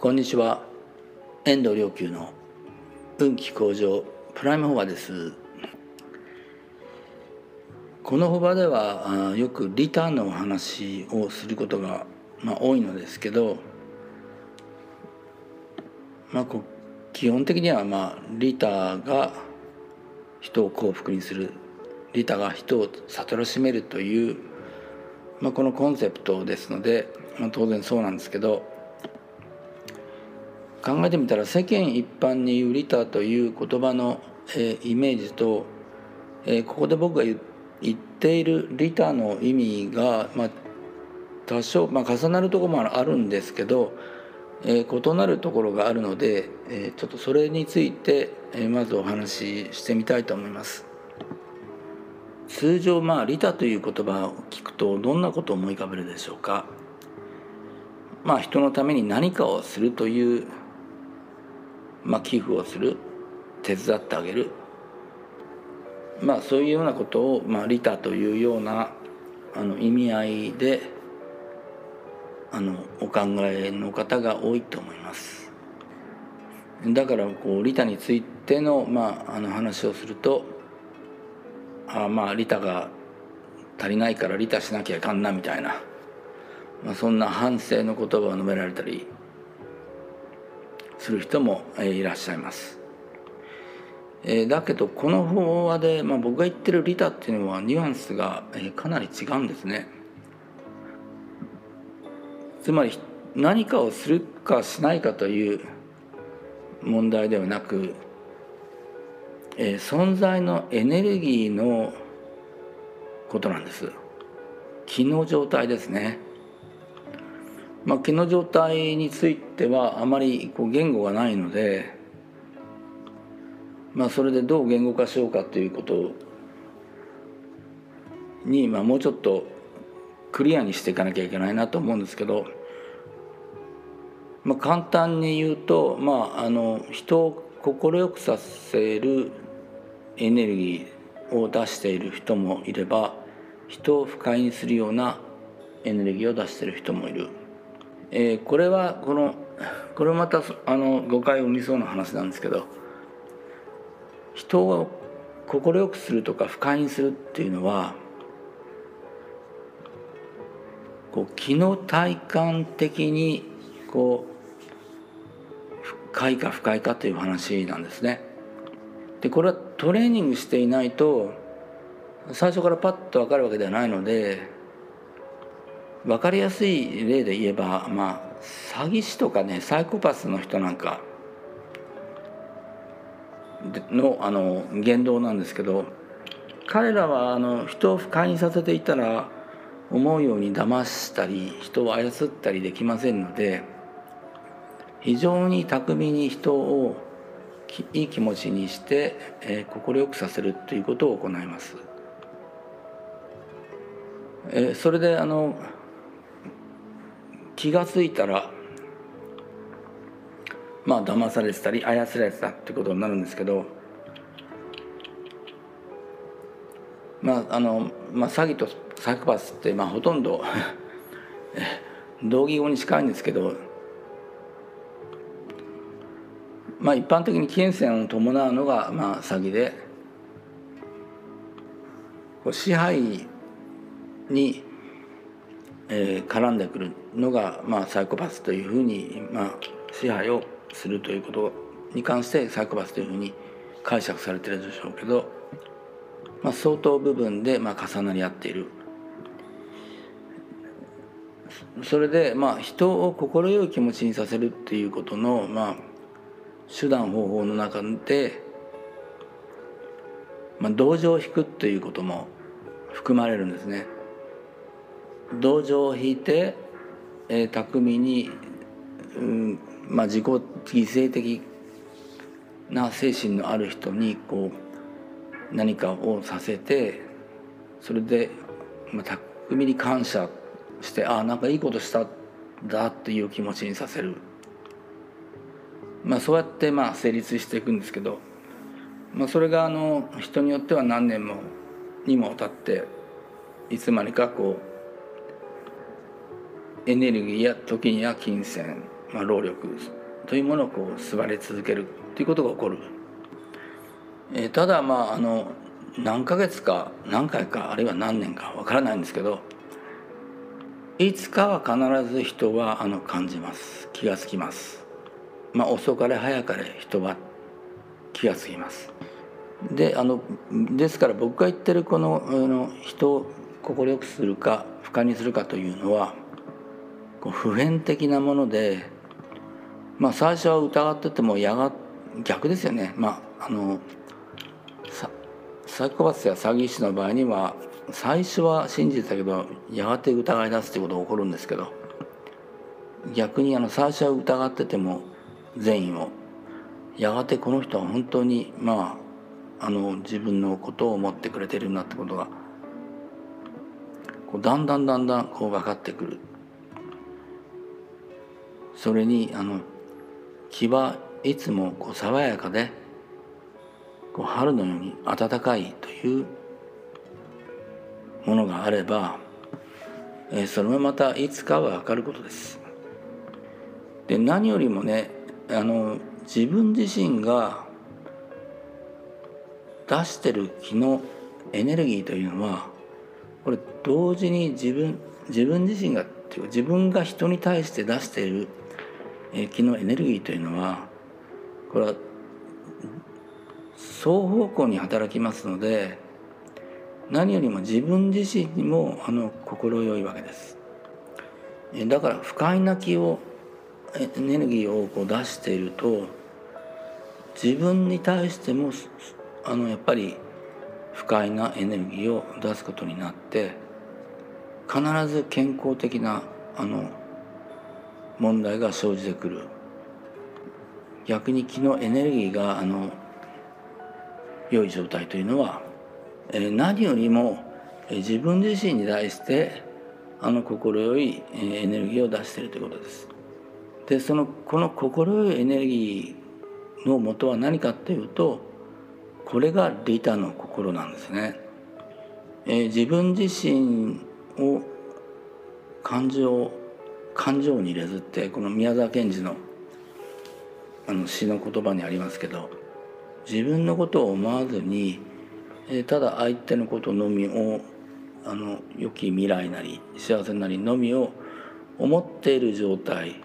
こんにちは。遠藤良久の運気向上プライムフォアです。このフォアではよくリターンのお話をすることが、まあ、多いのですけど、まあ、こ基本的には、まあ、リターが人を幸福にするリターが人を悟らしめるという、まあ、このコンセプトですので、まあ、当然そうなんですけど考えてみたら世間一般に言うリタという言葉の、えー、イメージと、えー、ここで僕が言っているリタの意味が、まあ、多少、まあ、重なるところもあるんですけど、えー、異なるところがあるので、えー、ちょっとそれについて、えー、まずお話ししてみたいと思います。通常まあ利他という言葉を聞くとどんなことを思い浮かべるでしょうか？まあ人のために何かをするというまあ、寄付をする手伝ってあげる、まあ、そういうようなことを、まあ、利他というようなあの意味合いであのお考えの方が多いと思います。だからこう利他についての,、まあ、あの話をするとあまあ利他が足りないから利他しなきゃいかんなみたいな、まあ、そんな反省の言葉を述べられたりする人もいらっしゃいます。えだけどこの法話で、まあ、僕が言ってる利他っていうのはニュアンスがかなり違うんですね。つまり何かをするかしないかという問題ではなく、え存在のエネルギーのことなんです。気の状態ですね。まあ、気の状態についてはあまりこう言語がないので、まあ、それでどう言語化しようかということに、まあ、もうちょっとクリアにしていかなきゃいけないなと思うんですけど、まあ、簡単に言うと、まあ、あの人を快くさせるエネルギーを出している人もいれば人を不快にするようなエネルギーを出している人もいる。えー、これはこのこれまたあの誤解を生みそうな話なんですけど人を快くするとか不快にするっていうのはこう気の体感的にこう不快か不快かという話なんですね。でこれはトレーニングしていないと最初からパッと分かるわけではないので分かりやすい例で言えばまあ詐欺師とかねサイコパスの人なんかのあの言動なんですけど彼らはあの人を不快にさせていたら思うように騙したり人を操ったりできませんので非常に巧みに人をいい気持ちにして快、えー、くさせるということを行います。えー、それであの気が付いたらまあ騙されてたり操られてたってことになるんですけどまああの、まあ、詐欺とサイコパスって、まあ、ほとんど 同義語に近いんですけどまあ一般的に危険性を伴うのが、まあ、詐欺で支配にえー、絡んでくるのが、まあ、サイコパスというふうに、まあ、支配をするということに関してサイコパスというふうに解釈されてるでしょうけど、まあ、相当部分で、まあ、重なり合っている。それで、まあ、人を快い気持ちにさせるっていうことの、まあ、手段方法の中で、まあ、同情を引くっていうことも含まれるんですね。同情を引いて、えー、巧みに、うんまあ、自己犠牲的な精神のある人にこう何かをさせてそれで、まあ、巧みに感謝してああなんかいいことしたんだっていう気持ちにさせる、まあ、そうやってまあ成立していくんですけど、まあ、それがあの人によっては何年もにも経っていつまでかこうエネルギーや時には金銭まあ、労力というものをこう座り続けるということが起こる、えー、ただまああの何ヶ月か何回かあるいは何年かわからないんですけどいつかは必ず人はあの感じます。気がつきます。まあ遅かれ早かれ人は気がつきます。であのですから僕が言ってるこのあの人を快くするか不快にするかというのは普遍的なものでまあ最初は疑っててもやが逆ですよね。まああのサイコパスや詐欺師の場合には最初は信じてたけどやがて疑い出すってことが起こるんですけど逆にあの最初は疑ってても善意をやがてこの人は本当にまああの自分のことを思ってくれてるなってことがこうだんだんだんだんこう分かってくる。それにあの気はいつもこう爽やかでこう春のように暖かいというものがあれば、えー、それもまたいつかは分かることです。で何よりもねあの自分自身が出してる気のエネルギーというのはこれ同時に自分自分自身が自分が人に対して出している気のエネルギーというのはこれは双方向に働きますので何よりも自分自身にもあの心よいわけです。だから不快な気をエネルギーをこう出していると自分に対してもあのやっぱり不快なエネルギーを出すことになって必ず健康的なあの問題が生じてくる逆に気のエネルギーがあの良い状態というのは何よりも自分自身に対してあの心よいエネルギーを出しているということです。でそのこの心よいエネルギーの元は何かっていうとこれが利他の心なんですね。え自分自身を感情感情に入れずってこの宮沢賢治のあの詩の言葉にありますけど自分のことを思わずに、えただ相手のことのみをあの良き未来なり幸せなりのみを思っている状態。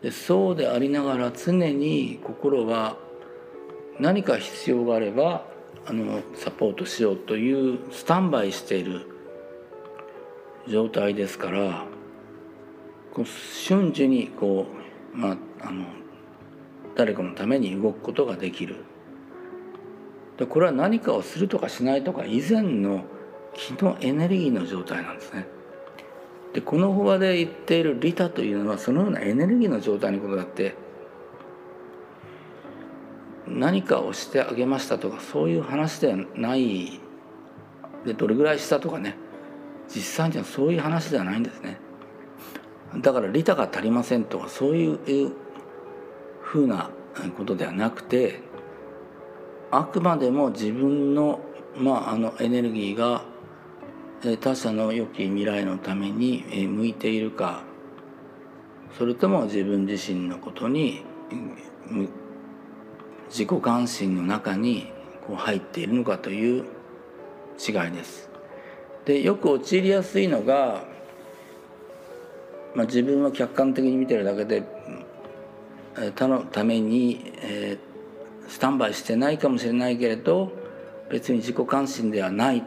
でそうでありながら常に心は何か必要があればあのサポートしようというスタンバイしている状態ですからこう瞬時にこう、まあ、あの誰かのために動くことができるでこれは何かをするとかしないとか以前の気のエネルギーの状態なんですね。でこの法話で言っている利他というのはそのようなエネルギーの状態のことだって何かをしてあげましたとかそういう話ではないでどれぐらいしたとかね実際にはそういう話ではないんですね。だから利他が足りませんとかそういうふうなことではなくてあくまでも自分の,、まあ、あのエネルギーが他者の良き未来のために向いているかそれとも自分自身のことに自己関心の中にこう入っているのかという違いです。でよく陥りやすいのが、まあ、自分は客観的に見てるだけで他のために、えースタンバイしてないかもしれないけれど別に自己関心ではない。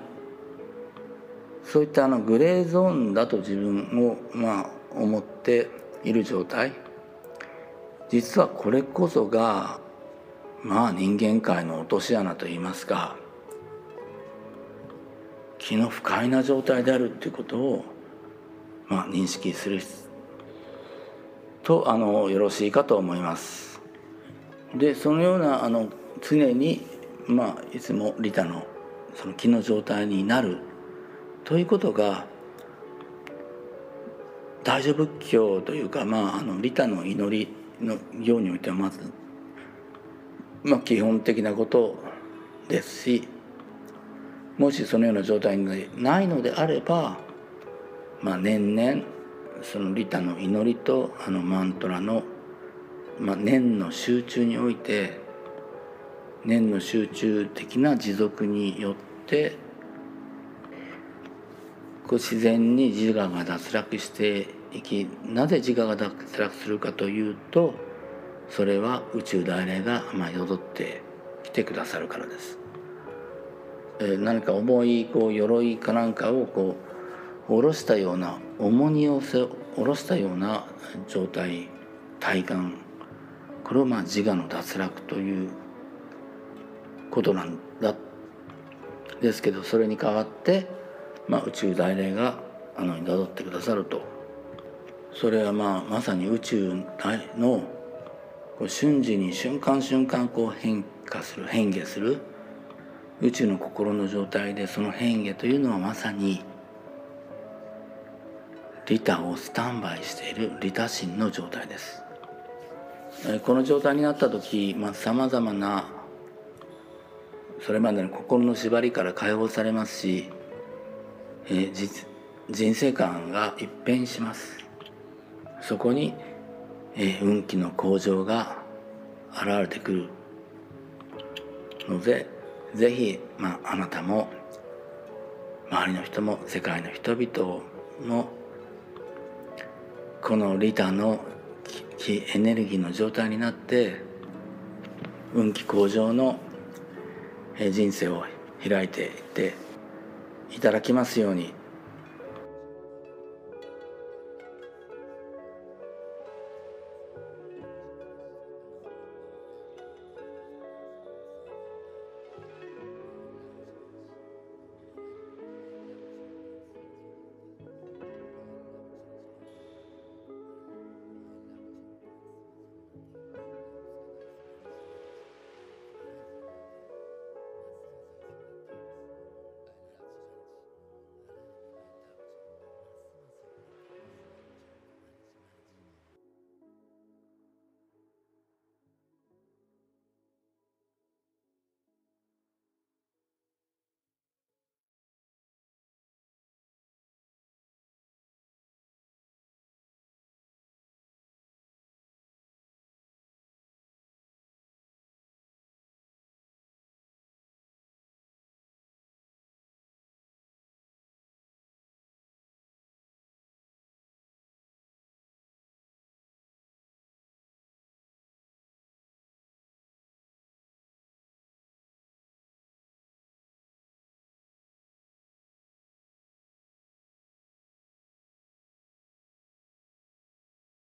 そういったあのグレーゾーンだと自分をまあ思っている状態。実はこれこそがまあ人間界の落とし穴といいますか気の不快な状態であるっていうことをまあ認識するとあのよろしいかと思います。でそのようなあの常に、まあ、いつも利他のその気の状態になるということが大乗仏教というか、まあ、あの利他の祈りの行においてはまず、まあ、基本的なことですしもしそのような状態にないのであれば、まあ、年々その利他の祈りとあのマントラのまあ、念の集中において念の集中的な持続によってこう自然に自我が脱落していきなぜ自我が脱落するかというとそれは宇宙大霊がまあ宿ってきてくださるからです。えー、何か重いこう鎧かなんかをこう下ろしたような重荷を下ろしたような状態体感これをまあ自我の脱落ということなんだですけどそれに代わって、まあ、宇宙大霊があの宿ってくださると。それはまあまさに宇宙のこう瞬時に瞬間瞬間こう変化する変化する宇宙の心の状態でその変化というのはまさに利他をスタンバイしている利他心の状態です。この状態になった時さまざ、まなそれまでの心の縛りから解放されますし、えー、人生観が一変します。そこに、えー、運気の向上が現れてくる。のでぜひ、まあ、あなたも周りの人も世界の人々のこの利他の気エネルギーの状態になって運気向上の人生を開いていっていただきますように。